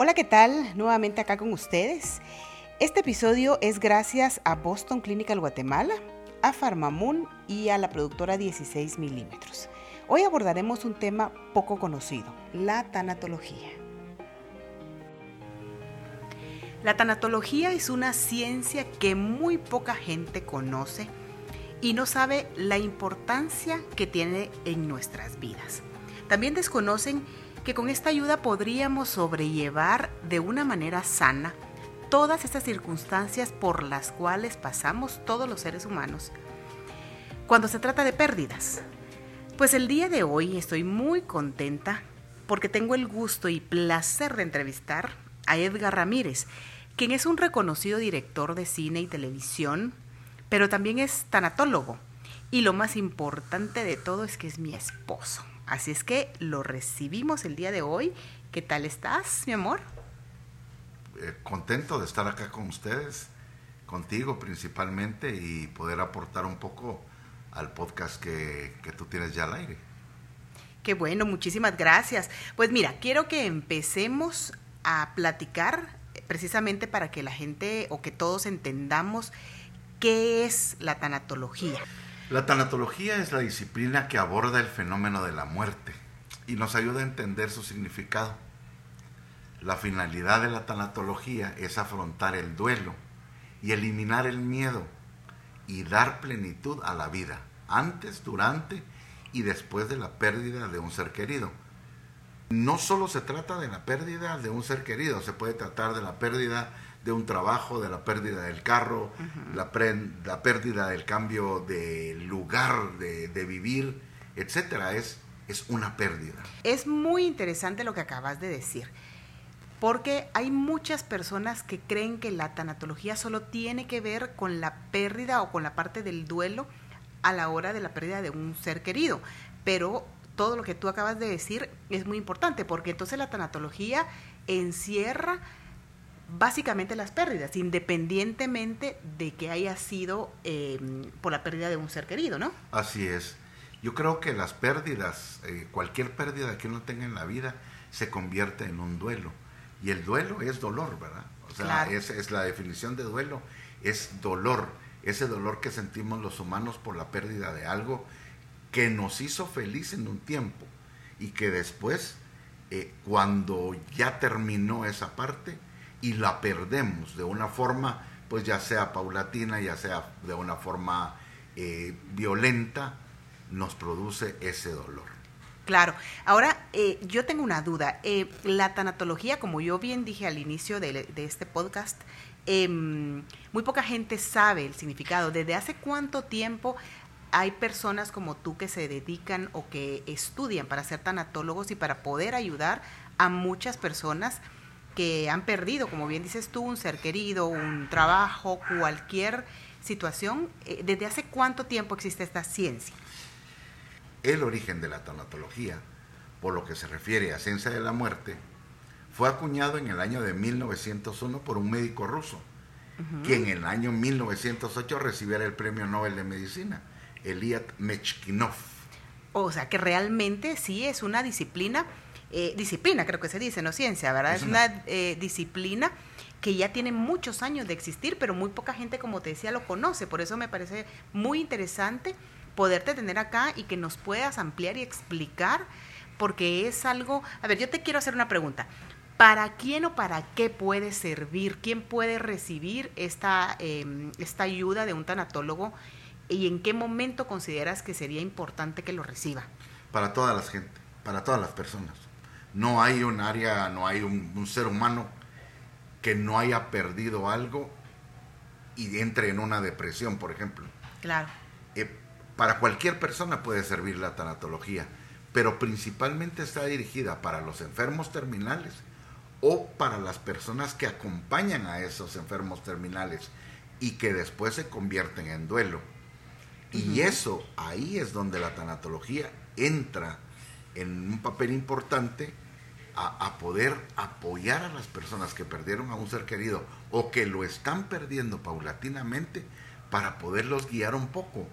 Hola, ¿qué tal? Nuevamente acá con ustedes. Este episodio es gracias a Boston Clinical Guatemala, a Farmamoon y a la productora 16 milímetros. Hoy abordaremos un tema poco conocido, la tanatología. La tanatología es una ciencia que muy poca gente conoce y no sabe la importancia que tiene en nuestras vidas. También desconocen que con esta ayuda podríamos sobrellevar de una manera sana todas estas circunstancias por las cuales pasamos todos los seres humanos cuando se trata de pérdidas. Pues el día de hoy estoy muy contenta porque tengo el gusto y placer de entrevistar a Edgar Ramírez, quien es un reconocido director de cine y televisión, pero también es tanatólogo. Y lo más importante de todo es que es mi esposo. Así es que lo recibimos el día de hoy. ¿Qué tal estás, mi amor? Eh, contento de estar acá con ustedes, contigo principalmente, y poder aportar un poco al podcast que, que tú tienes ya al aire. Qué bueno, muchísimas gracias. Pues mira, quiero que empecemos a platicar precisamente para que la gente o que todos entendamos qué es la tanatología. La tanatología es la disciplina que aborda el fenómeno de la muerte y nos ayuda a entender su significado. La finalidad de la tanatología es afrontar el duelo y eliminar el miedo y dar plenitud a la vida, antes, durante y después de la pérdida de un ser querido no solo se trata de la pérdida de un ser querido, se puede tratar de la pérdida de un trabajo, de la pérdida del carro, la, la, pérdida del cambio de lugar de, vivir, etcétera. Es, es una pérdida. Es muy interesante lo que acabas de decir, porque hay muchas personas que creen que la tanatología solo tiene que ver con la pérdida o con la parte del duelo a la hora de la pérdida de un ser querido, pero todo lo que tú acabas de decir es muy importante, porque entonces la tanatología encierra básicamente las pérdidas, independientemente de que haya sido em, por la pérdida de un ser querido, ¿no? Así es. Yo creo que las pérdidas, eh, cualquier pérdida que uno tenga en la vida, se convierte en un duelo. Y el duelo es dolor, ¿verdad? O sea, es, es la definición de duelo, es dolor, ese dolor que sentimos los humanos por la pérdida de algo que nos hizo feliz en un tiempo y que después, eh, cuando ya terminó esa parte y la perdemos de una forma, pues ya sea paulatina, ya sea de una forma eh, violenta, nos produce ese dolor. Claro. Ahora, eh, yo tengo una duda. la tanatología, como yo bien dije al inicio de, de este podcast, em, muy poca gente sabe el significado. ¿Desde hace cuánto tiempo hay personas como tú que se dedican o que estudian para ser tanatólogos y para poder ayudar a muchas personas que han perdido, como bien dices tú, un ser querido, un trabajo, cualquier situación. Eh, ¿Desde hace cuánto tiempo existe esta ciencia? El origen de la tanatología, por lo que se refiere a ciencia de la muerte, fue acuñado en el año de 1901 por un médico ruso, quien en el año 1908 recibiera el Premio Nobel de Medicina Eliat Mechkinov. O sea que realmente sí es una disciplina, eh, disciplina creo que se dice, no ciencia, ¿verdad? Es, una, eh, disciplina que ya tiene muchos años de existir, pero muy poca gente, como te decía, lo conoce. Por eso me parece muy interesante poderte tener acá y que nos puedas ampliar y explicar, porque es algo... A ver, yo te quiero hacer una pregunta. ¿Para quién o para qué puede servir? ¿Quién puede recibir esta, em, esta ayuda de un tanatólogo y en qué momento consideras que sería importante que lo reciba? Para toda la gente, para todas las personas. No hay un área, no hay un, ser humano que no haya perdido algo y entre en una depresión, por ejemplo. Claro. Eh, para cualquier persona puede servir la tanatología, pero principalmente está dirigida para los enfermos terminales o para las personas que acompañan a esos enfermos terminales y que después se convierten en duelo y eso, ahí es donde la tanatología entra en un papel importante a, poder apoyar a las personas que perdieron a un ser querido o que lo están perdiendo paulatinamente para poderlos guiar un poco.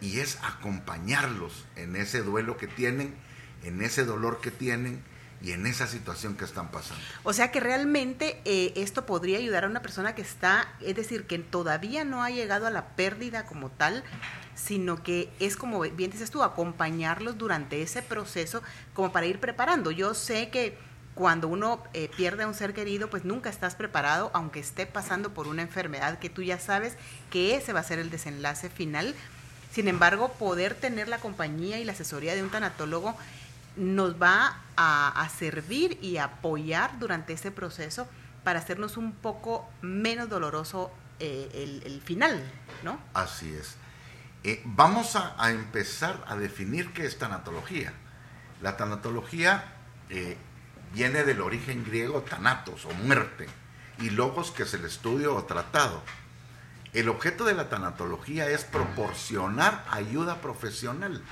Y es acompañarlos en ese duelo que tienen, en ese dolor que tienen y en esa situación que están pasando. O sea que realmente eh, esto podría ayudar a una persona que está, es decir, que todavía no ha llegado a la pérdida como tal, sino que es como bien dices tú, acompañarlos durante ese proceso como para ir preparando. Yo sé que cuando uno eh, pierde a un ser querido, pues nunca estás preparado, aunque esté pasando por una enfermedad que tú ya sabes que ese va a ser el desenlace final. Sin embargo, poder tener la compañía y la asesoría de un tanatólogo nos va a, servir y apoyar durante ese proceso para hacernos un poco menos doloroso eh, el, final, ¿no? Así es. Eh, vamos a, empezar a definir qué es tanatología. La tanatología eh, viene del origen griego tanatos o muerte y logos que es el estudio o tratado. El objeto de la tanatología es proporcionar ayuda profesional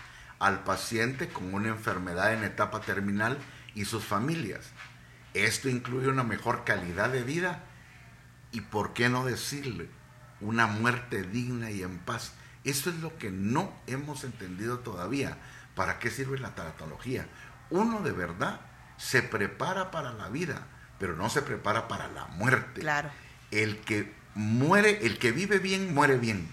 al paciente con una enfermedad en etapa terminal y sus familias. Esto incluye una mejor calidad de vida y, por qué no decirle, una muerte digna y en paz eso es lo que no hemos entendido todavía. ¿Para qué sirve la tanatología? Uno de verdad se prepara para la vida, pero no se prepara para la muerte. Claro. El que muere, el que vive bien, muere bien.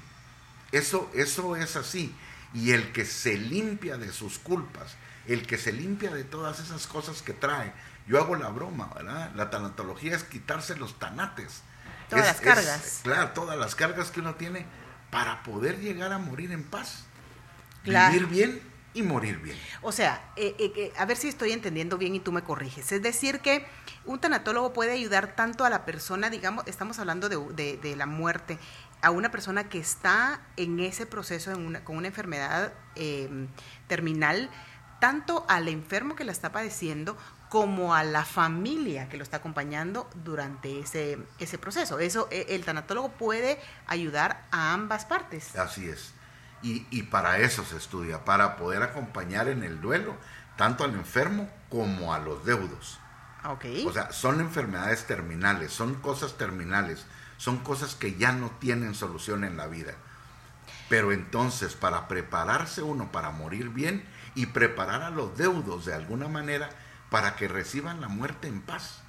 Eso, eso es así. Y el que se limpia de sus culpas, el que se limpia de todas esas cosas que trae. Yo hago la broma, ¿verdad? La tanatología es quitarse los tanates. Todas las cargas. claro, todas las cargas que uno tiene para poder llegar a morir en paz. Vivir bien y morir bien. O sea, eh, eh, a ver si estoy entendiendo bien y tú me corriges. Es decir, que un tanatólogo puede ayudar tanto a la persona, digamos, estamos hablando de, la muerte, a una persona que está en ese proceso con una enfermedad em, terminal, tanto al enfermo que la está padeciendo como a la familia que lo está acompañando durante ese, ese proceso. Eso, e, el tanatólogo puede ayudar a ambas partes. Así es. Y, y, para eso se estudia, para poder acompañar en el duelo tanto al enfermo como a los deudos. Okay. O sea, son enfermedades terminales, son cosas terminales, son cosas que ya no tienen solución en la vida. Pero entonces, para prepararse uno para morir bien y preparar a los deudos de alguna manera, para que reciban la muerte en paz.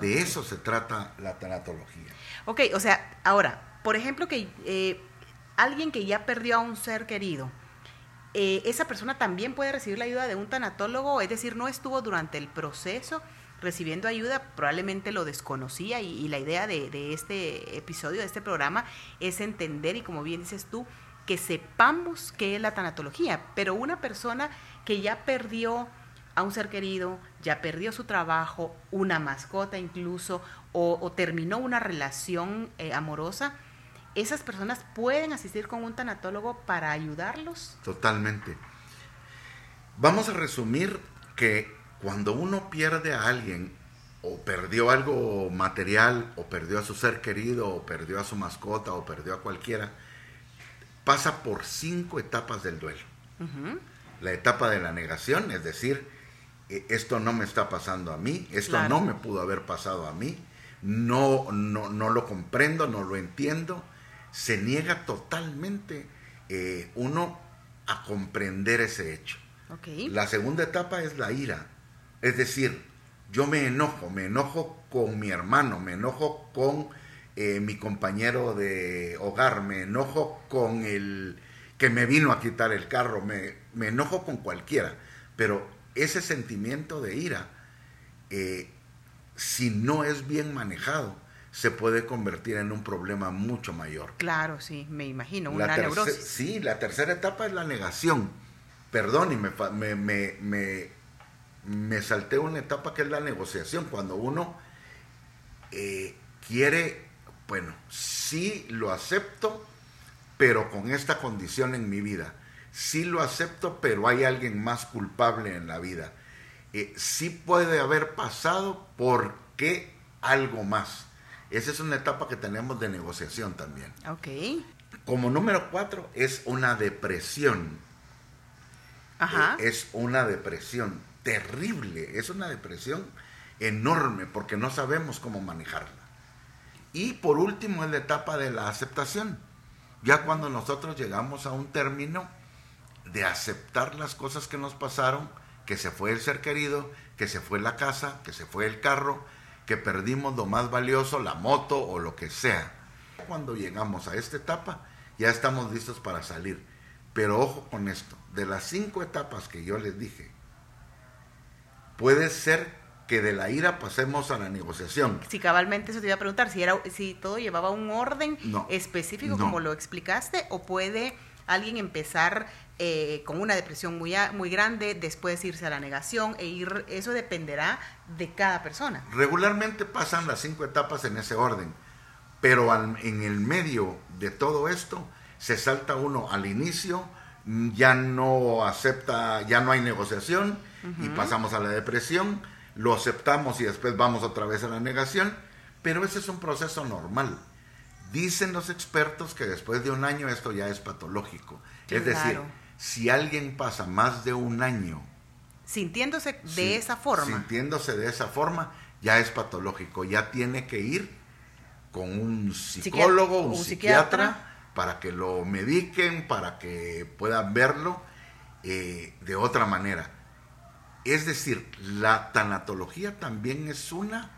De eso se trata la tanatología. Ok, o sea, ahora, por ejemplo, que eh, alguien que ya perdió a un ser querido, eh, esa persona también puede recibir la ayuda de un tanatólogo, es decir, no estuvo durante el proceso recibiendo ayuda, probablemente lo desconocía y, la idea de, este episodio, de este programa, es entender y como bien dices tú, que sepamos qué es la tanatología, pero una persona que ya perdió a un ser querido, ya perdió su trabajo, una mascota incluso, o, terminó una relación eh, amorosa, ¿esas personas pueden asistir con un tanatólogo para ayudarlos? Totalmente. Vamos a resumir que cuando uno pierde a alguien, o perdió algo material, o perdió a su ser querido, o perdió a su mascota, o perdió a cualquiera, pasa por cinco etapas del duelo. La etapa de la negación, es decir, e, esto no me está pasando a mí, esto no me pudo haber pasado a mí, no, no, no lo comprendo, no lo entiendo, se niega totalmente eh, uno a comprender ese hecho. La segunda etapa es la ira, es decir, yo me enojo, me enojo con mi hermano, me enojo con eh, mi compañero de hogar, me enojo con el que me vino a quitar el carro, me, me enojo con cualquiera, pero ese sentimiento de ira, eh, si no es bien manejado, se puede convertir en un problema mucho mayor. Claro, sí, me imagino, una neurosis. Sí, la tercera etapa es la negación. Perdón, y me, me, me, me, salté una etapa que es la negociación, cuando uno eh, quiere, bueno, sí lo acepto, pero con esta condición en mi vida sí lo acepto, pero hay alguien más culpable en la vida. Eh, sí puede haber pasado, ¿por qué algo más? Esa es una etapa que tenemos de negociación también. Ok. Como número cuatro es una depresión. Ajá. Eh, es una depresión terrible, es una depresión enorme porque no sabemos cómo manejarla. Y por último es la etapa de la aceptación. Ya cuando nosotros llegamos a un término de aceptar las cosas que nos pasaron, que se fue el ser querido, que se fue la casa, que se fue el carro, que perdimos lo más valioso, la moto o lo que sea. Cuando llegamos a esta etapa, ya estamos listos para salir. Pero ojo con esto, de las cinco etapas que yo les dije, puede ser que de la ira pasemos a la negociación. Si cabalmente eso te iba a preguntar, si, era, si todo llevaba un orden específico como lo explicaste, o puede alguien empezar eh, con una depresión muy, muy grande, después irse a la negación e ir, eso dependerá de cada persona. Regularmente pasan las cinco etapas en ese orden, pero en el medio de todo esto se salta uno al inicio, ya no acepta, ya no hay negociación y pasamos a la depresión, lo aceptamos y después vamos otra vez a la negación, pero ese es un proceso normal. Dicen los expertos que después de un año esto ya es patológico. es decir, si alguien pasa más de un año sintiéndose de esa forma, sintiéndose de esa forma, ya es patológico, ya tiene que ir con un psicólogo, un, psiquiatra, para que lo mediquen, para que puedan verlo eh, de otra manera. Es decir, la tanatología también es una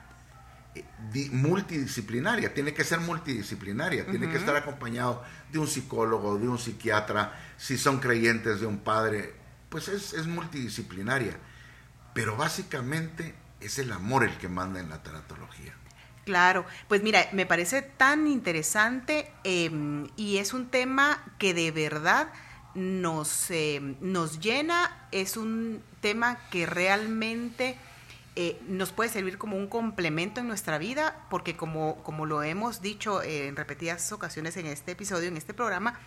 multidisciplinaria, tiene que ser multidisciplinaria, tiene que estar acompañado de un psicólogo, de un psiquiatra, si son creyentes de un padre, pues es, multidisciplinaria. Pero básicamente es el amor el que manda en la teratología. Claro, pues mira, me parece tan interesante em, y es un tema que de verdad nos, em, nos llena, es un tema que realmente eh, nos puede servir como un complemento en nuestra vida, porque como, como lo hemos dicho en repetidas ocasiones en este episodio, en este programa,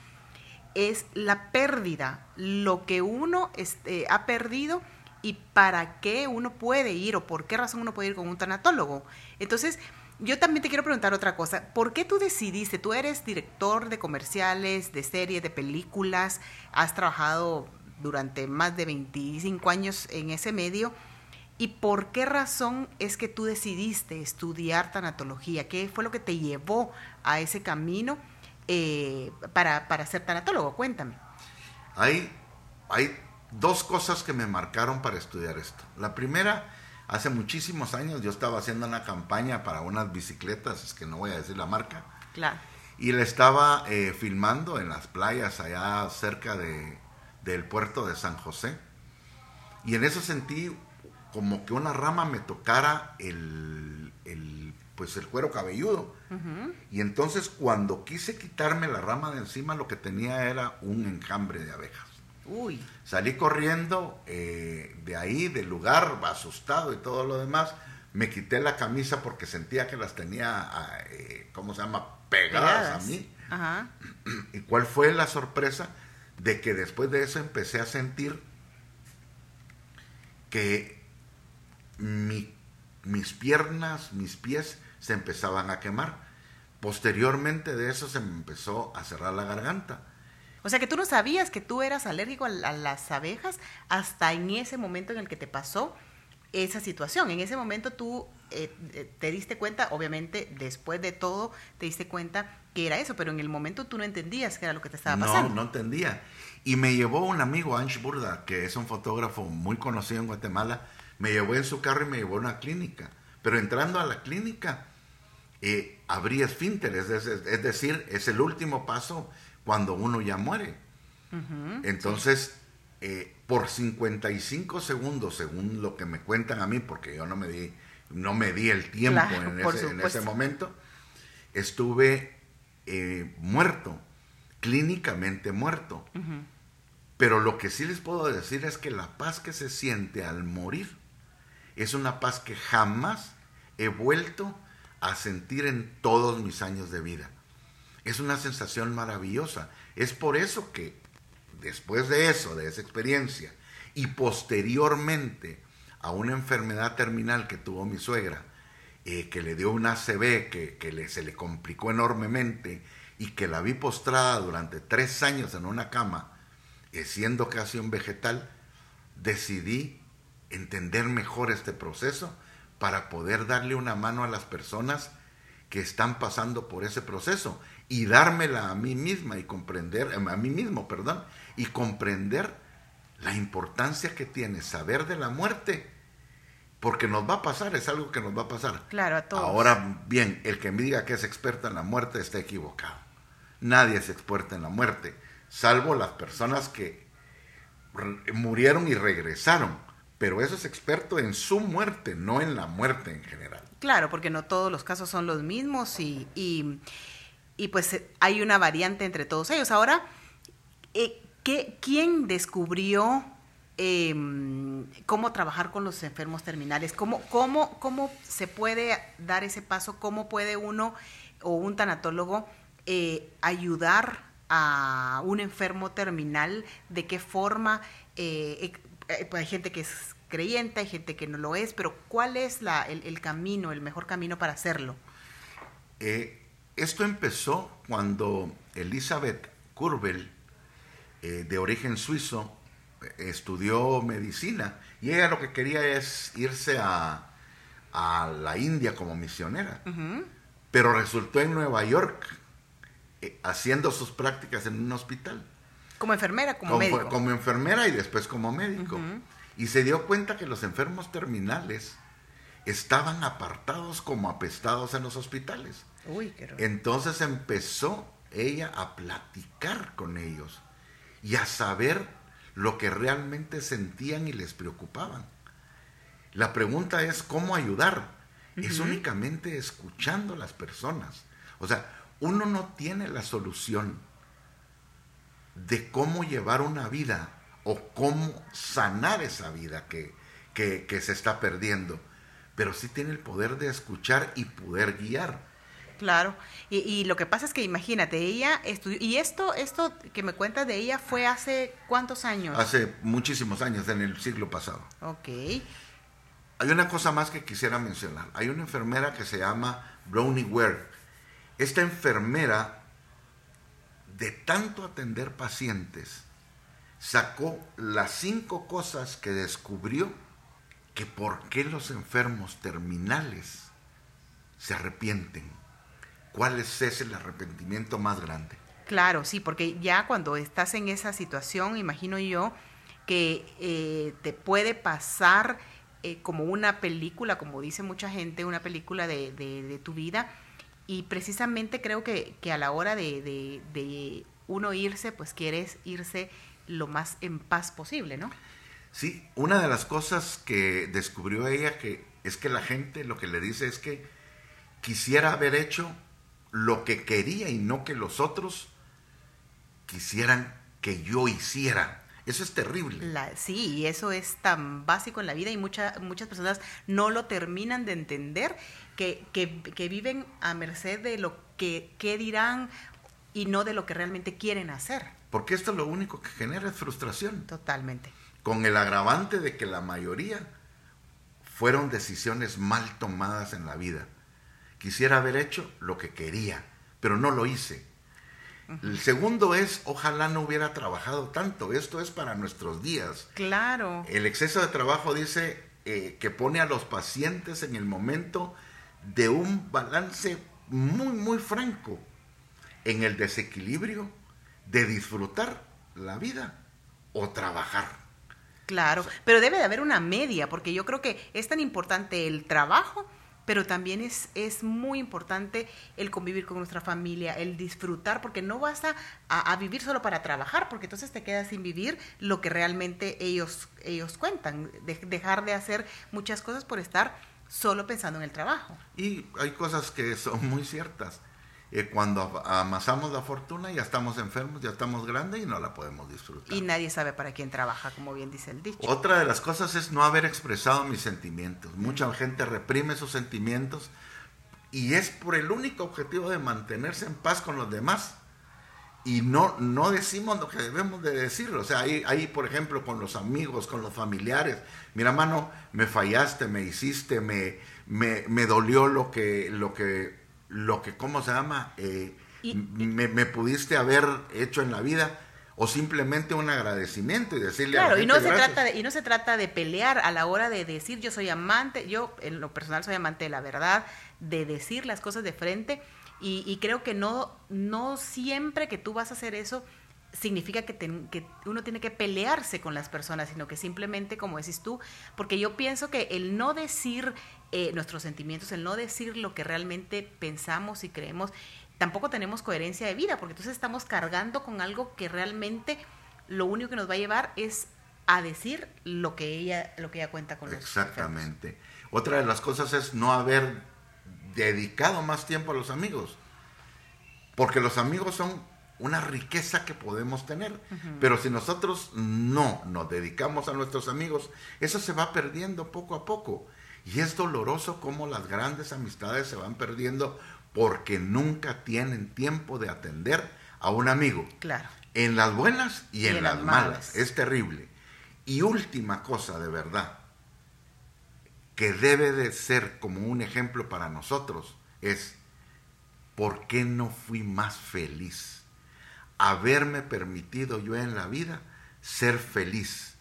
es la pérdida, lo que uno este, ha perdido y para qué uno puede ir o por qué razón uno puede ir con un tanatólogo. Entonces, yo también te quiero preguntar otra cosa. ¿Por qué tú decidiste? Tú eres director de comerciales, de series, de películas, has trabajado durante más de 25 años en ese medio. ¿Y por qué razón es que tú decidiste estudiar tanatología? ¿Qué fue lo que te llevó a ese camino eh, para, ser tanatólogo? Cuéntame. Hay, hay dos cosas que me marcaron para estudiar esto. La primera, hace muchísimos años yo estaba haciendo una campaña para unas bicicletas, es que no voy a decir la marca. Claro. Y la estaba eh, filmando en las playas allá cerca de, del puerto de San José. Y en eso sentí como que una rama me tocara el, pues el cuero cabelludo. Y entonces cuando quise quitarme la rama de encima, lo que tenía era un enjambre de abejas. Uy. Salí corriendo eh, de ahí, del lugar, asustado y todo lo demás. Me quité la camisa porque sentía que las tenía, eh, ¿cómo se llama?, pegadas, a mí. ¿Y cuál fue la sorpresa? De que después de eso empecé a sentir que mis piernas, mis pies se empezaban a quemar. Posteriormente de eso se me empezó a cerrar la garganta. O sea que tú no sabías que tú eras alérgico a, las abejas hasta en ese momento en el que te pasó esa situación. En ese momento tú eh, eh, te diste cuenta, obviamente después de todo te diste cuenta que era eso, pero en el momento tú no entendías que era lo que te estaba pasando. No, no entendía. Y me llevó un amigo, Ansh Burda, que es un fotógrafo muy conocido en Guatemala, me llevó en su carro y me llevó a una clínica. Pero entrando a la clínica, eh, abrí esfínteres, es, decir, es el último paso cuando uno ya muere. Entonces, eh, por 55 segundos, según lo que me cuentan a mí, porque yo no me di, no me di el tiempo en, ese, momento, estuve eh, muerto, clínicamente muerto. Pero lo que sí les puedo decir es que la paz que se siente al morir es una paz que jamás he vuelto a sentir en todos mis años de vida. Es una sensación maravillosa. Es por eso que después de eso, de esa experiencia, y posteriormente a una enfermedad terminal que tuvo mi suegra, eh, que le dio un ACV, que, se le complicó enormemente y que la vi postrada durante tres años en una cama, eh, siendo casi un vegetal, decidí entender mejor este proceso para poder darle una mano a las personas que están pasando por ese proceso y dármela a mí misma y comprender, a mí mismo, perdón, y comprender la importancia que tiene saber de la muerte, porque nos va a pasar, es algo que nos va a pasar. Claro, a todos. Ahora bien, el que me diga que es experto en la muerte está equivocado. Nadie es experto en la muerte, salvo las personas que murieron y regresaron. Pero eso es experto en su muerte, no en la muerte en general. Claro, porque no todos los casos son los mismos y, y, pues eh, hay una variante entre todos ellos. Ahora, eh, ¿qué, ¿quién descubrió em, cómo trabajar con los enfermos terminales? ¿Cómo, cómo, ¿Cómo se puede dar ese paso? ¿Cómo puede uno o un tanatólogo eh, ayudar a un enfermo terminal? ¿De qué forma? Eh, hay gente que es creyente, hay gente que no lo es, pero ¿cuál es la, el, camino, el mejor camino para hacerlo? Esto empezó cuando Elizabeth Kurbel, eh, de origen suizo, estudió medicina y ella lo que quería es irse a, la India como misionera. Pero resultó en Nueva York eh, haciendo sus prácticas en un hospital. Como enfermera, como, médico. Como enfermera y después como médico. Y se dio cuenta que los enfermos terminales estaban apartados como apestados en los hospitales. Entonces empezó ella a platicar con ellos y a saber lo que realmente sentían y les preocupaban. La pregunta es cómo ayudar. Es únicamente escuchando a las personas. O sea, uno no tiene la solución de cómo llevar una vida o cómo sanar esa vida que, que se está perdiendo, pero sí tiene el poder de escuchar y poder guiar. Claro, y, lo que pasa es que imagínate, ella estudió, y esto, esto que me cuentas de ella fue hace cuántos años? Hace muchísimos años, en el siglo pasado. Ok. Hay una cosa más que quisiera mencionar. Hay una enfermera que se llama Brownie Ware. Esta enfermera, de tanto atender pacientes, sacó las cinco cosas que descubrió que por qué los enfermos terminales se arrepienten ¿cuál es ese el arrepentimiento más grande? Claro, sí, porque ya cuando estás en esa situación, imagino yo que eh, te puede pasar eh, como una película, como dice mucha gente, una película de, tu vida. Y precisamente creo que, a la hora de, de, uno irse, pues quieres irse lo más en paz posible, ¿no? Sí, una de las cosas que descubrió ella que es que la gente lo que le dice es que quisiera haber hecho lo que quería y no que los otros quisieran que yo hiciera. Eso es terrible. sí, y eso es tan básico en la vida y muchas muchas personas no lo terminan de entender, que, que, viven a merced de lo que, que, dirán y no de lo que realmente quieren hacer. Porque esto lo único que genera es frustración. Totalmente. Con el agravante de que la mayoría fueron decisiones mal tomadas en la vida. Quisiera haber hecho lo que quería, pero no lo hice. El segundo es, ojalá no hubiera trabajado tanto. Esto es para nuestros días. Claro. El exceso de trabajo dice eh, que pone a los pacientes en el momento de un balance muy, muy franco en el desequilibrio de disfrutar la vida o trabajar. Claro, pero debe de haber una media, porque yo creo que es tan importante el trabajo pero también es, es muy importante el convivir con nuestra familia, el disfrutar, porque no vas a, vivir solo para trabajar, porque entonces te quedas sin vivir lo que realmente ellos, ellos cuentan, dejar de hacer muchas cosas por estar solo pensando en el trabajo. Y hay cosas que son muy ciertas. Eh, cuando amasamos la fortuna ya estamos enfermos, ya estamos grandes y no la podemos disfrutar. Y nadie sabe para quién trabaja, como bien dice el dicho. Otra de las cosas es no haber expresado mis sentimientos. Mucha gente reprime sus sentimientos y es por el único objetivo de mantenerse en paz con los demás. Y no, no decimos lo que debemos de decir. O sea, ahí, ahí, por ejemplo, con los amigos, con los familiares. Mira, mano, me fallaste, me hiciste, me, me, me dolió lo que, lo que lo que, ¿cómo se llama? Eh, me, pudiste haber hecho en la vida o simplemente un agradecimiento y decirle claro, a la y no se trata de, y no se trata de pelear a la hora de decir yo soy amante, yo en lo personal soy amante de la verdad, de decir las cosas de frente y, creo que no no siempre que tú vas a hacer eso significa que, que, uno tiene que pelearse con las personas, sino que simplemente, como decís tú, porque yo pienso que el no decir eh, nuestros sentimientos, el no decir lo que realmente pensamos y creemos, tampoco tenemos coherencia de vida, porque entonces estamos cargando con algo que realmente lo único que nos va a llevar es a decir lo que ella, lo que ella cuenta con nosotros. Exactamente. Otra de las cosas es no haber dedicado más tiempo a los amigos, porque los amigos son una riqueza que podemos tener. Pero si nosotros no nos dedicamos a nuestros amigos, eso se va perdiendo poco a poco. Y es doloroso cómo las grandes amistades se van perdiendo porque nunca tienen tiempo de atender a un amigo. Claro. En las buenas y, en, las, malas. Es terrible. Y última cosa de verdad, que debe de ser como un ejemplo para nosotros, es, ¿por qué no fui más feliz? Haberme permitido yo en la vida ser feliz.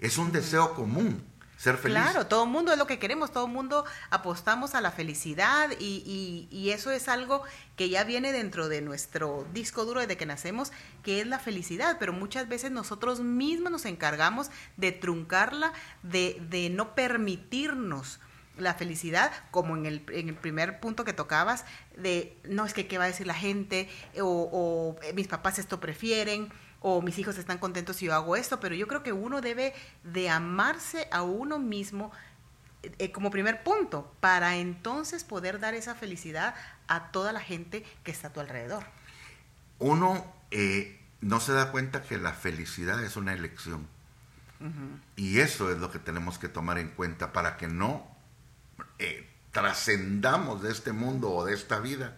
Es un deseo común, ser feliz. Claro, todo el mundo es lo que queremos, todo el mundo apostamos a la felicidad y, y, eso es algo que ya viene dentro de nuestro disco duro desde que nacemos, que es la felicidad, pero muchas veces nosotros mismos nos encargamos de truncarla, de, de no permitirnos la felicidad, como en el, en el, primer punto que tocabas, de no es que qué va a decir la gente, o, eh, mis papás esto prefieren, o mis hijos están contentos si yo hago esto, pero yo creo que uno debe de amarse a uno mismo eh, como primer punto, para entonces poder dar esa felicidad a toda la gente que está a tu alrededor. Uno eh, no se da cuenta que la felicidad es una elección. Y eso es lo que tenemos que tomar en cuenta para que no eh, trascendamos de este mundo o de esta vida.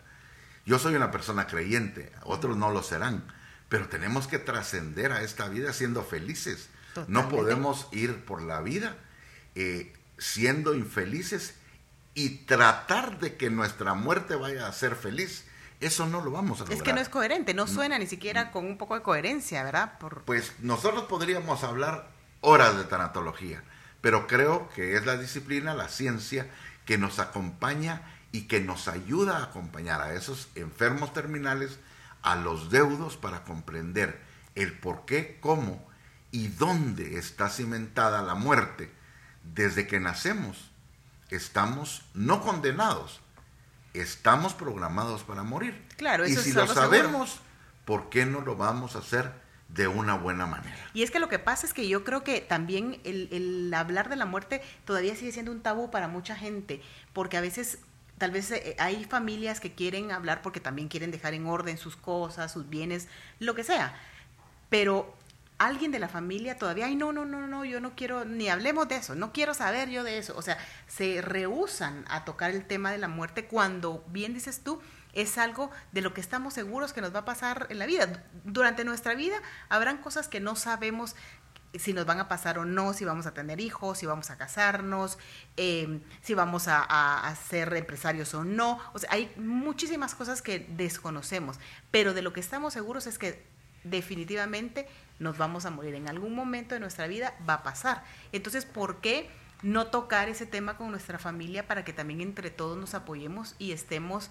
Yo soy una persona creyente, otros no lo serán, pero tenemos que trascender a esta vida siendo felices. No podemos ir por la vida eh, siendo infelices y tratar de que nuestra muerte vaya a ser feliz. Eso no lo vamos a lograr. Es que no es coherente, no suena ni siquiera con un poco de coherencia, ¿verdad? Pues nosotros podríamos hablar horas de tanatología, pero creo que es la disciplina, la ciencia, que nos acompaña y que nos ayuda a acompañar a esos enfermos terminales, a los deudos para comprender el por qué, cómo y dónde está cimentada la muerte. Desde que nacemos estamos no condenados, estamos programados para morir. Claro, y si lo sabemos, ¿por qué no lo vamos a hacer de una buena manera. Y es que lo que pasa es que yo creo que también el, hablar de la muerte todavía sigue siendo un tabú para mucha gente, porque a veces tal vez eh, hay familias que quieren hablar porque también quieren dejar en orden sus cosas, sus bienes, lo que sea, pero alguien de la familia todavía, ay, no, no, no, no, yo no quiero, ni hablemos de eso, no quiero saber yo de eso, o sea, se rehusan a tocar el tema de la muerte cuando, bien dices tú, es algo de lo que estamos seguros que nos va a pasar en la vida. Durante nuestra vida habrán cosas que no sabemos si nos van a pasar o no, si vamos a tener hijos, si vamos a casarnos, em, si vamos a, a, ser empresarios o no. O sea, hay muchísimas cosas que desconocemos, pero de lo que estamos seguros es que definitivamente nos vamos a morir. En algún momento de nuestra vida va a pasar. Entonces, ¿por qué no tocar ese tema con nuestra familia para que también entre todos nos apoyemos y estemos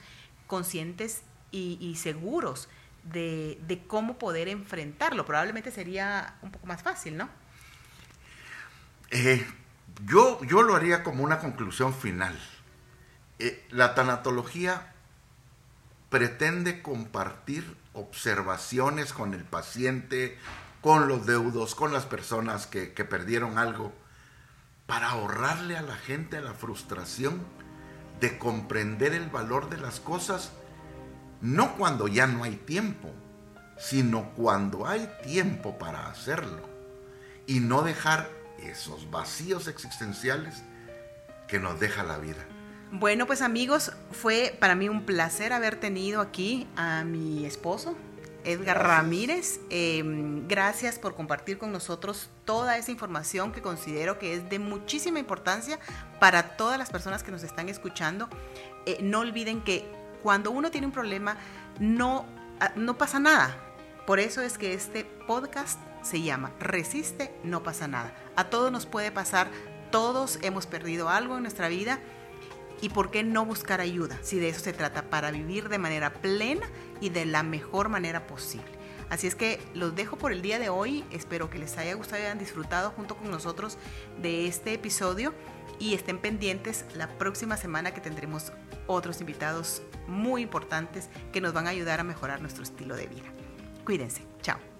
conscientes y, seguros de, cómo poder enfrentarlo. Probablemente sería un poco más fácil, ¿no? Eh, yo, yo lo haría como una conclusión final. Eh, la tanatología pretende compartir observaciones con el paciente, con los deudos, con las personas que, que perdieron algo, para ahorrarle a la gente la frustración de comprender el valor de las cosas, no cuando ya no hay tiempo, sino cuando hay tiempo para hacerlo. Y no dejar esos vacíos existenciales que nos deja la vida. Bueno, pues amigos, fue para mí un placer haber tenido aquí a mi esposo, Edgar Ramírez. Em, gracias por compartir con nosotros toda esa información que considero que es de muchísima importancia para todas las personas que nos están escuchando. Eh, no olviden que cuando uno tiene un problema no, ah, no pasa nada. Por eso es que este podcast se llama Resiste, no pasa nada. A todos nos puede pasar, todos hemos perdido algo en nuestra vida ¿Y por qué no buscar ayuda si de eso se trata para vivir de manera plena y de la mejor manera posible? Así es que los dejo por el día de hoy. Espero que les haya gustado y hayan disfrutado junto con nosotros de este episodio y estén pendientes la próxima semana que tendremos otros invitados muy importantes que nos van a ayudar a mejorar nuestro estilo de vida. Cuídense. Chao.